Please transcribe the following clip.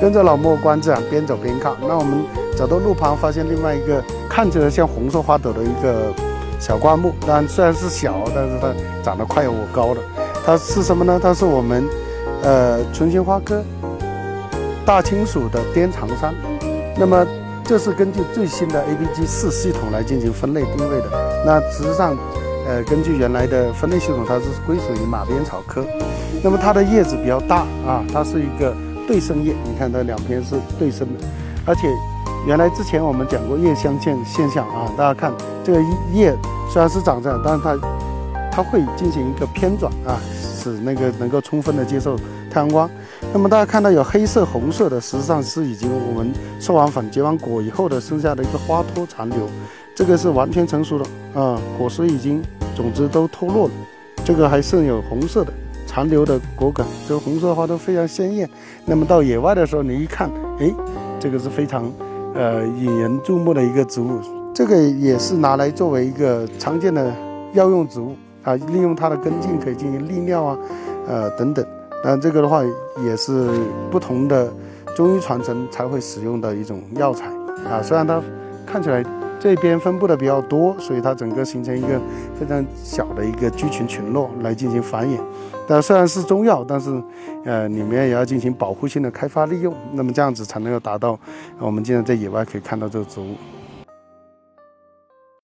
跟着老莫观这样边走边看。那我们走到路旁，发现另外一个看起来像红色花朵的一个小灌木，但虽然是小，但是它长得快有我高了。它是什么呢？它是我们呃唇形花科大青属的滇长杉。那么这是根据最新的 APG 四系统来进行分类定位的。那实际上，呃，根据原来的分类系统，它是归属于马鞭草科。那么它的叶子比较大啊，它是一个对生叶，你看它两边是对生的，而且原来之前我们讲过叶相间现象啊，大家看这个叶虽然是长这样，但是它它会进行一个偏转啊，使那个能够充分的接受太阳光。那么大家看到有黑色、红色的，实际上是已经我们授完粉、结完果以后的剩下的一个花托残留，这个是完全成熟的啊，果实已经种子都脱落了，这个还剩有红色的残留的果梗，这个红色的花都非常鲜艳。那么到野外的时候，你一看，哎，这个是非常呃引人注目的一个植物，这个也是拿来作为一个常见的药用植物啊，利用它的根茎可以进行利尿啊，呃等等。那这个的话也是不同的中医传承才会使用的一种药材啊。虽然它看起来这边分布的比较多，所以它整个形成一个非常小的一个菌群群落来进行繁衍。但虽然是中药，但是呃里面也要进行保护性的开发利用。那么这样子才能够达到我们经常在野外可以看到这个植物。